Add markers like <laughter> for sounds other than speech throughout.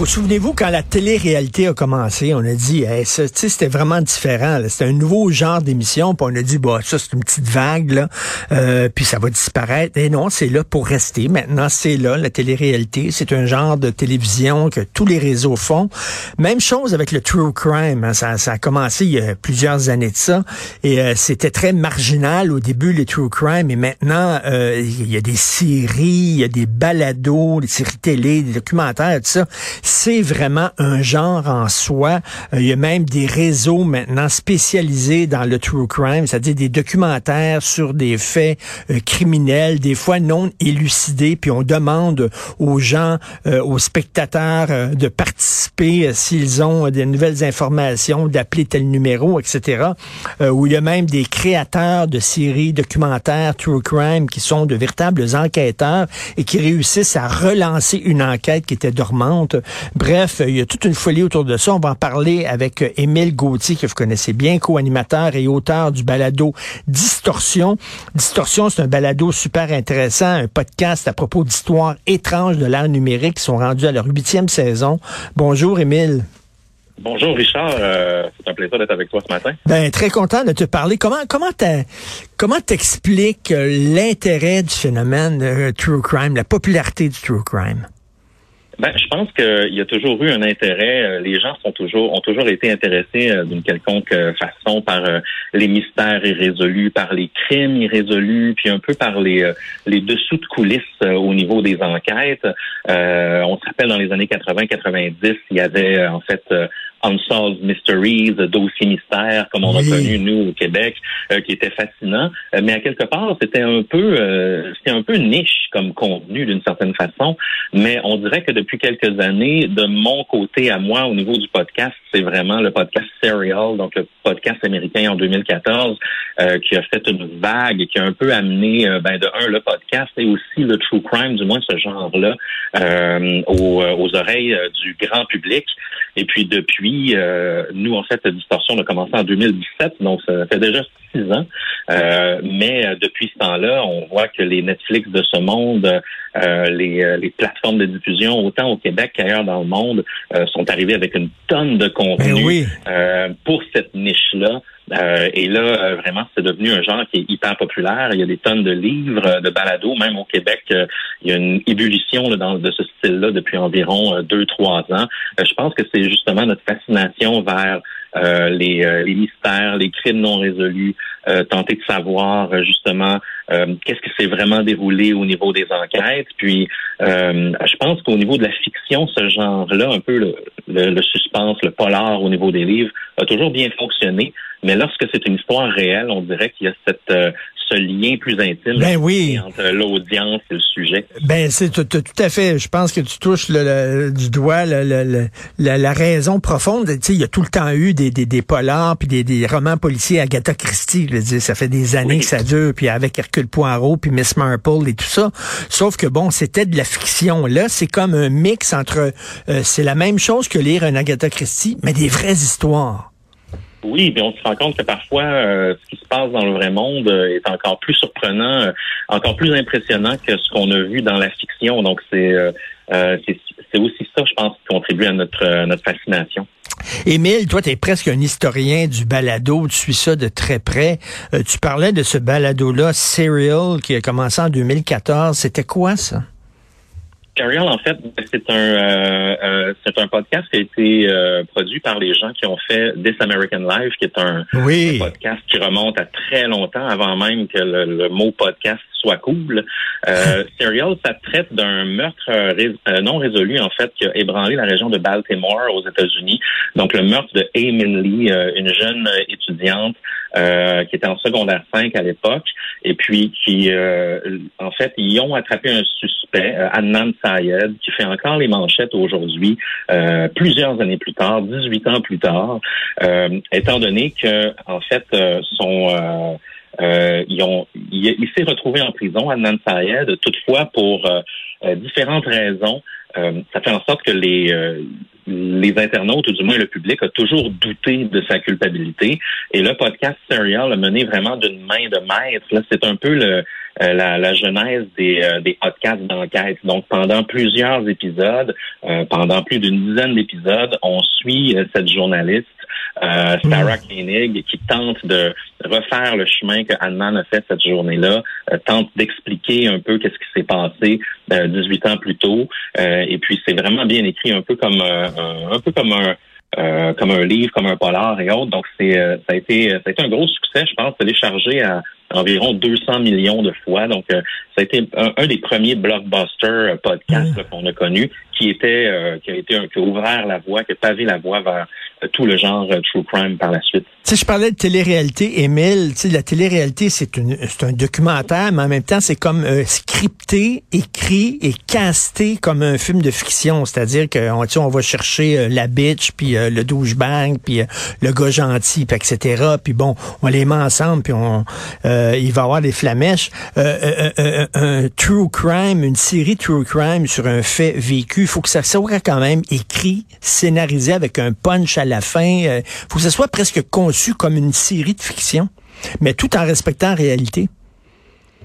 Vous souvenez-vous quand la télé-réalité a commencé, on a dit, hey, c'était vraiment différent. C'était un nouveau genre d'émission. Puis on a dit, bah, ça c'est une petite vague, là, euh, puis ça va disparaître. Et non, c'est là pour rester. Maintenant, c'est là, la télé-réalité. C'est un genre de télévision que tous les réseaux font. Même chose avec le true crime. Hein. Ça, ça, a commencé il y a plusieurs années de ça. Et euh, c'était très marginal au début, les true crime. Et maintenant, euh, il y a des séries, il y a des balados, des séries télé, des documentaires, tout ça c'est vraiment un genre en soi. Euh, il y a même des réseaux maintenant spécialisés dans le true crime, c'est-à-dire des documentaires sur des faits euh, criminels, des fois non élucidés, puis on demande aux gens, euh, aux spectateurs de participer s'ils ont des nouvelles informations, d'appeler tel numéro, etc. où il y a même des créateurs de séries documentaires true crime qui sont de véritables enquêteurs et qui réussissent à relancer une enquête qui était dormante. Bref, il y a toute une folie autour de ça. On va en parler avec euh, Émile Gauthier, que vous connaissez bien, co-animateur et auteur du balado Distorsion. Distorsion, c'est un balado super intéressant, un podcast à propos d'histoires étranges de l'art numérique qui sont rendus à leur huitième saison. Bonjour, Émile. Bonjour Richard, euh, c'est un plaisir d'être avec toi ce matin. Ben très content de te parler. Comment comment comment t'expliques euh, l'intérêt du phénomène true crime, la popularité du true crime? Ben, je pense qu'il y a toujours eu un intérêt. Euh, les gens sont toujours ont toujours été intéressés euh, d'une quelconque euh, façon par les mystères irrésolus, par les crimes irrésolus, puis un peu par les les dessous de coulisses au niveau des enquêtes. on se rappelle dans les années 80-90, il y avait en fait Unsolved Mysteries, dossiers mystères, comme on a connu nous au Québec, euh, qui était fascinant. Euh, mais à quelque part, c'était un peu, euh, c'était un peu niche comme contenu d'une certaine façon. Mais on dirait que depuis quelques années, de mon côté à moi, au niveau du podcast, c'est vraiment le podcast Serial, donc le podcast américain en 2014, qui a fait une vague et qui a un peu amené, ben, de un, le podcast et aussi le true crime, du moins ce genre-là, aux, aux oreilles du grand public. Et puis depuis euh, nous, en fait, Distorsion a commencé en 2017, donc ça fait déjà six ans. Euh, mais euh, depuis ce temps-là, on voit que les Netflix de ce monde, les, plateformes de diffusion, autant au Québec qu'ailleurs dans le monde, sont arrivés avec une tonne de contenu ben pour cette niche-là. Et là, vraiment, c'est devenu un genre qui est hyper populaire. Il y a des tonnes de livres, de balados, même au Québec, il y a une ébullition dans, de ce style-là depuis environ deux, trois ans. je pense que c'est justement notre fascination vers euh, euh, les, mystères, les crimes non résolus, euh, tenter de savoir justement qu'est-ce que s'est vraiment déroulé au niveau des enquêtes. Puis, je pense qu'au niveau de la fiction, ce genre-là, un peu le, le, suspense, le polar au niveau des livres, a toujours bien fonctionné. Mais lorsque c'est une histoire réelle, on dirait qu'il y a cette, ce lien plus intime ben oui. entre l'audience et le sujet. Ben c'est tout, à fait. Je pense que tu touches le, du doigt le, la, raison profonde. Tu sais, il y a tout le temps eu des, des, des polars puis des, des romans policiers Agatha Christie. Ça fait des années que ça dure. Puis avec Hercule Poirot puis Miss Marple et tout ça. Sauf que bon, c'était de la fiction. Là, c'est comme un mix entre. Euh, c'est la même chose que lire un Agatha Christie, mais des vraies histoires. Oui, mais on se rend compte que parfois, euh, ce qui se passe dans le vrai monde euh, est encore plus surprenant, euh, encore plus impressionnant que ce qu'on a vu dans la fiction. Donc, c'est c'est aussi ça, je pense, qui contribue à notre, notre fascination. Émile, toi, tu es presque un historien du balado, tu suis ça de très près. tu parlais de ce balado-là, Serial, qui a commencé en 2014. C'était quoi ça? Serial, en fait, c'est un euh, euh, c'est un podcast qui a été euh, produit par les gens qui ont fait This American Life, qui est un, podcast qui remonte à très longtemps avant même que le, mot podcast soit cool. <laughs> Serial, ça traite d'un meurtre non résolu en fait qui a ébranlé la région de Baltimore aux États-Unis. Donc le meurtre de Eamon Lee, une jeune étudiante qui était en secondaire 5 à l'époque, et puis qui en fait ils ont attrapé un suspect, Adnan Sayed, qui fait encore les manchettes aujourd'hui, euh, plusieurs années plus tard, 18 ans plus tard, euh, étant donné que, en fait, euh, son ils ont, il, s'est retrouvé en prison, Adnan Sayed, toutefois pour différentes raisons. Ça fait en sorte que les les internautes, ou du moins le public, a toujours douté de sa culpabilité. Et le podcast Serial a mené vraiment d'une main de maître. Là, c'est un peu le, euh, la, la, genèse des, euh, des podcasts d'enquête. Donc, pendant plusieurs épisodes, euh, pendant plus d'une dizaine d'épisodes, on suit cette journaliste, Sarah mm. Koenig, qui tente de refaire le chemin que Anne a fait cette journée-là, tente d'expliquer un peu qu'est-ce qui s'est passé 18 ans plus tôt. et puis, c'est vraiment bien écrit, un peu comme un, un peu comme un euh, comme un livre, comme un polar et autres. Donc, c'est euh, ça a été ça a été un gros succès, je pense, téléchargé à environ 200 millions de fois. Donc, euh, ça a été un, des premiers blockbuster podcasts qu'on a connu, qui était qui a été qui a ouvert la voie, qui a pavé la voie vers tout le genre true crime par la suite. Tu je parlais de télé-réalité, Émile. La télé-réalité, c'est un documentaire, mais en même temps, c'est comme scripté, écrit et casté comme un film de fiction. C'est-à-dire qu'on on va chercher la bitch, puis euh, le douchebag, puis euh, le gars gentil, puis etc. Puis bon, on les met ensemble, puis on, euh, il va y avoir des flamèches. un true crime, une série true crime sur un fait vécu, il faut que ça soit quand même écrit, scénarisé avec un punch à la fin. Il faut que ça soit presque conçu comme une série de fiction, mais tout en respectant la réalité.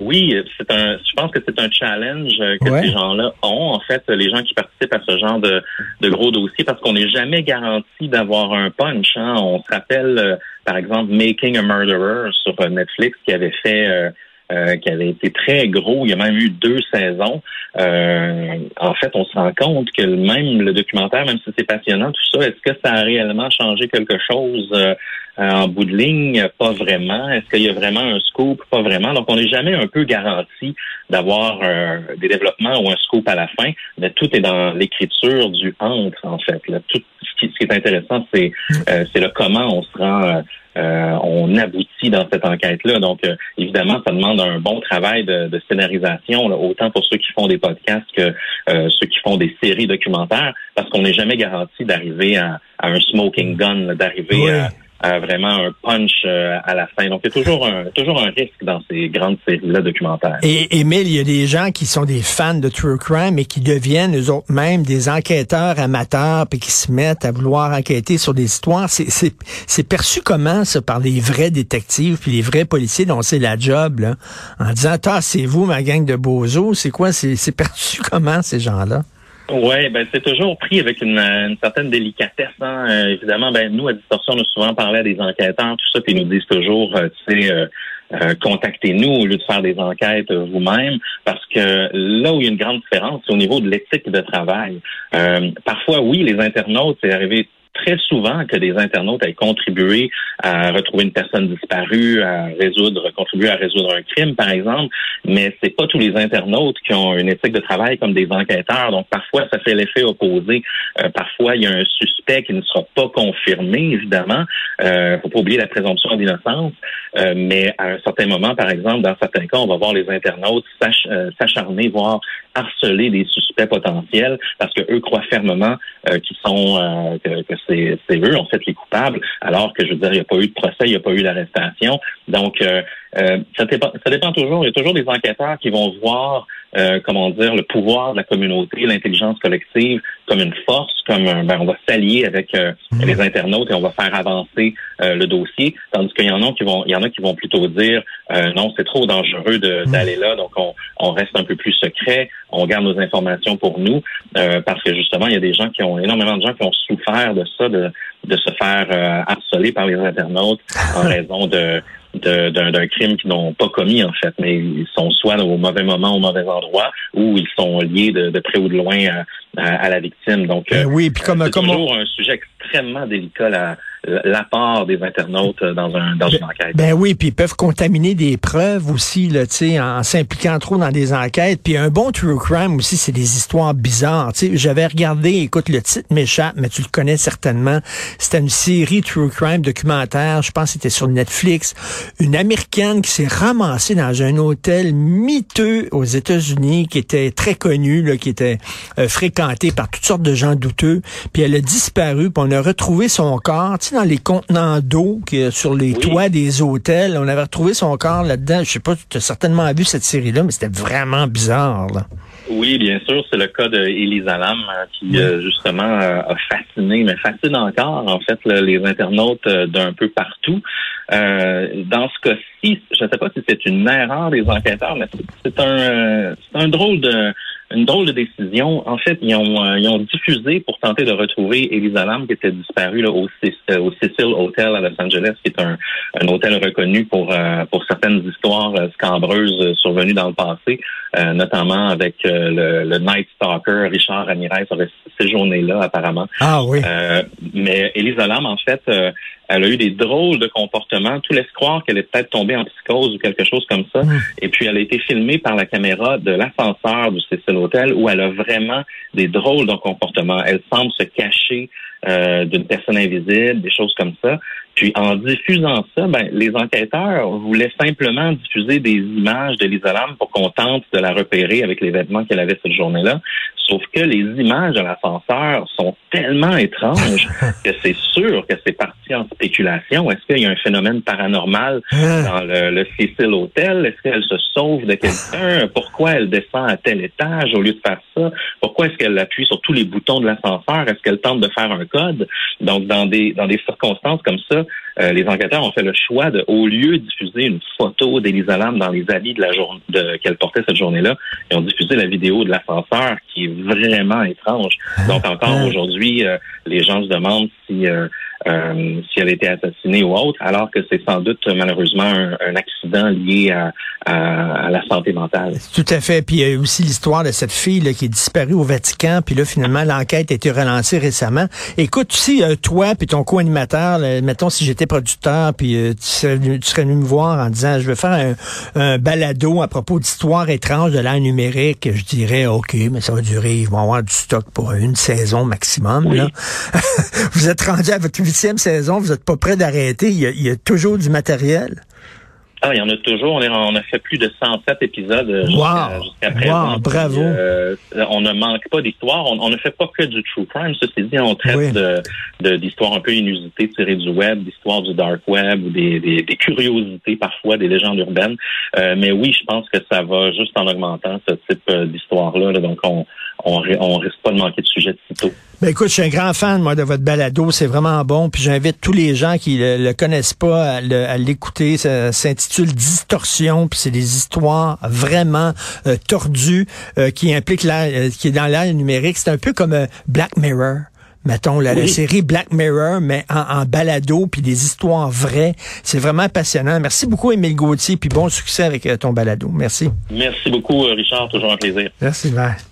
Oui, c'est un. Je pense que c'est un challenge que ces gens-là ont. En fait, les gens qui participent à ce genre de, de gros dossiers, parce qu'on n'est jamais garanti d'avoir un punch. Hein. On se rappelle, euh, par exemple, Making a Murderer sur Netflix, qui avait fait. Euh, euh, qui avait été très gros. Il y a même eu deux saisons. en fait, on se rend compte que même le documentaire, même si c'est passionnant, tout ça, est-ce que ça a réellement changé quelque chose euh, en bout de ligne, pas vraiment. Est-ce qu'il y a vraiment un scoop? Pas vraiment. Donc, on n'est jamais un peu garanti d'avoir euh, des développements ou un scoop à la fin, mais tout est dans l'écriture du entre, en fait. Tout, ce, qui, est intéressant, c'est euh, c'est le comment on se rend, on aboutit dans cette enquête-là. Donc, évidemment, ça demande un bon travail de, scénarisation, autant pour ceux qui font des podcasts que ceux qui font des séries documentaires, parce qu'on n'est jamais garanti d'arriver à, un smoking gun, d'arriver à vraiment un punch euh, à la fin. Donc, a toujours un, toujours un risque dans ces grandes séries-là documentaires. Et Émile, il y a des gens qui sont des fans de True Crime et qui deviennent eux autres même des enquêteurs amateurs puis qui se mettent à vouloir enquêter sur des histoires. C'est perçu comment, ça, par les vrais détectives puis les vrais policiers dont c'est la job, là, en disant, ah, c'est vous, ma gang de bozos. C'est quoi? C'est perçu <laughs> comment, ces gens-là? Oui, ben c'est toujours pris avec une, certaine délicatesse. Hein. Euh, évidemment, ben nous à Distorsion, on a souvent parlé à des enquêteurs, tout ça, puis ils nous disent toujours, euh, tu sais, euh, contactez-nous au lieu de faire des enquêtes vous-même, parce que là où il y a une grande différence, c'est au niveau de l'éthique de travail. parfois, oui, les internautes, c'est arrivé très souvent que des internautes aient contribué à retrouver une personne disparue, à résoudre, contribuer à résoudre un crime, par exemple, mais c'est pas tous les internautes qui ont une éthique de travail comme des enquêteurs. Donc parfois, ça fait l'effet opposé. Euh, parfois, il y a un suspect qui ne sera pas confirmé, évidemment. Euh, faut pas oublier la présomption d'innocence. Euh, mais à un certain moment, par exemple, dans certains cas, on va voir les internautes euh, s'acharner, voire harceler des suspects potentiels parce que eux croient fermement qu'ils sont que, que c'est eux en fait les coupables, alors que je veux dire, il n'y a pas eu de procès, il n'y a pas eu d'arrestation. Donc euh, euh, ça, dépend, ça dépend toujours. Il y a toujours des enquêteurs qui vont voir, euh, comment dire, le pouvoir de la communauté, l'intelligence collective comme une force, comme ben, on va s'allier avec mmh. les internautes et on va faire avancer le dossier. Tandis qu'il y en a qui vont, il y en a qui vont plutôt dire non, c'est trop dangereux mmh. d'aller là, donc on, on, reste un peu plus secret, on garde nos informations pour nous, parce que justement, il y a des gens qui ont énormément de gens qui ont souffert de ça, de, de se faire harceler par les internautes en <laughs> raison de d'un crime qu'ils n'ont pas commis, en fait, mais ils sont soit au mauvais moment, au mauvais endroit, ou ils sont liés de, de près ou de loin à, à, la victime. Donc, ben oui, puis comme, c'est toujours un sujet extrêmement délicat, la, l'apport des internautes dans, un, dans une enquête. Ben oui, puis ils peuvent contaminer des preuves aussi, là, en s'impliquant trop dans des enquêtes. Puis un bon true crime aussi, c'est des histoires bizarres. J'avais regardé, écoute, le titre m'échappe, mais tu le connais certainement. C'était une série true crime documentaire, je pense que c'était sur Netflix. Une Américaine qui s'est ramassée dans un hôtel miteux aux États-Unis, qui était très connu, là, qui était euh, fréquenté par toutes sortes de gens douteux. Puis elle a disparu, puis on a retrouvé son corps dans les contenants d'eau sur les toits des hôtels? On avait retrouvé son corps là-dedans. Je sais pas, tu as certainement vu cette série-là, mais c'était vraiment bizarre. Là. Oui, bien sûr, c'est le cas d'Elisa Lam euh, qui justement a fasciné, mais fascine encore en fait les internautes d'un peu partout. dans ce cas-ci, je ne sais pas si c'est une erreur des enquêteurs, mais c'est un, c'est un drôle de une drôle de décision. En fait, ils ont, euh, ils ont diffusé pour tenter de retrouver Elisa Lam qui était disparue là, au, euh, au Cecil Hotel à Los Angeles, qui est un, un hôtel reconnu pour, euh, pour certaines histoires scabreuses survenues dans le passé, notamment avec le, le, Night Stalker Richard Ramirez aurait séjourné là apparemment. Ah oui. mais Elisa Lam, en fait, elle a eu des drôles de comportements. Tout laisse croire qu'elle est peut-être tombée en psychose ou quelque chose comme ça. Hmm. Et puis, elle a été filmée par la caméra de l'ascenseur du Cecil Hotel où elle a vraiment des drôles de comportements. Elle semble se cacher euh, d'une personne invisible, des choses comme ça. Puis en diffusant ça, ben, les enquêteurs voulaient simplement diffuser des images de Lisa Lam pour qu'on tente de la repérer avec les vêtements qu'elle avait cette journée-là. Sauf que les images de l'ascenseur sont tellement étranges <laughs> que c'est sûr que c'est parti en spéculation. Est-ce qu'il y a un phénomène paranormal ah. dans le, le Cecil Hotel? Est-ce qu'elle se sauve de quelqu'un? <laughs> Pourquoi elle descend à tel étage au lieu de faire ça? Pourquoi est-ce qu'elle appuie sur tous les boutons de l'ascenseur? Est-ce qu'elle tente de faire un code? Donc, dans des, dans des circonstances comme ça, euh, les enquêteurs ont fait le choix de, au lieu de diffuser une photo d'Elisa Lam dans les habits de la journée qu'elle portait cette journée-là, ils ont diffusé la vidéo de l'ascenseur qui est vraiment étrange. Donc encore ah. aujourd'hui, euh, les gens se demandent si euh, euh, si elle a été assassinée ou autre, alors que c'est sans doute malheureusement un, accident lié à, à, la santé mentale. Tout à fait. Puis il y a aussi l'histoire de cette fille là, qui est disparue au Vatican, puis là finalement l'enquête a été relancée récemment. Écoute, si euh, toi puis ton co-animateur, mettons si j'étais producteur, puis euh, tu, serais venu, me voir en disant je veux faire un, un balado à propos d'histoires étranges de l'ère numérique, je dirais ok, mais ça va durer, ils vont avoir du stock pour une saison maximum. Là. <laughs> Vous êtes rendu à votre huitième saison, vous n'êtes pas prêt d'arrêter. Il, y, a, toujours du matériel. Ah, il y en a toujours. On, a fait plus de 107 épisodes euh, jusqu'à présent. Wow, bravo. Euh, on ne manque pas d'histoires. On, ne fait pas que du true crime. Ceci dit, on traite d'histoires un peu inusitées tirées du web, d'histoires du dark web ou des, curiosités parfois, des légendes urbaines. Euh, mais oui, je pense que ça va juste en augmentant ce type d'histoire-là. Donc, on, on, on risque pas de manquer de sujet de sitôt. Ben écoute, je suis un grand fan, moi, de votre balado. C'est vraiment bon. Puis j'invite tous les gens qui le, le connaissent pas à l'écouter. Ça s'intitule Distorsion. Puis c'est des histoires vraiment euh, tordues euh, qui impliquent l'air, euh, qui est dans l'air numérique. C'est un peu comme Black Mirror. Mettons, la, série Black Mirror, mais en, en balado, puis des histoires vraies. C'est vraiment passionnant. Merci beaucoup, Émile Gauthier, puis bon succès avec ton balado. Merci. Merci beaucoup, Richard. Toujours un plaisir. Merci, bye.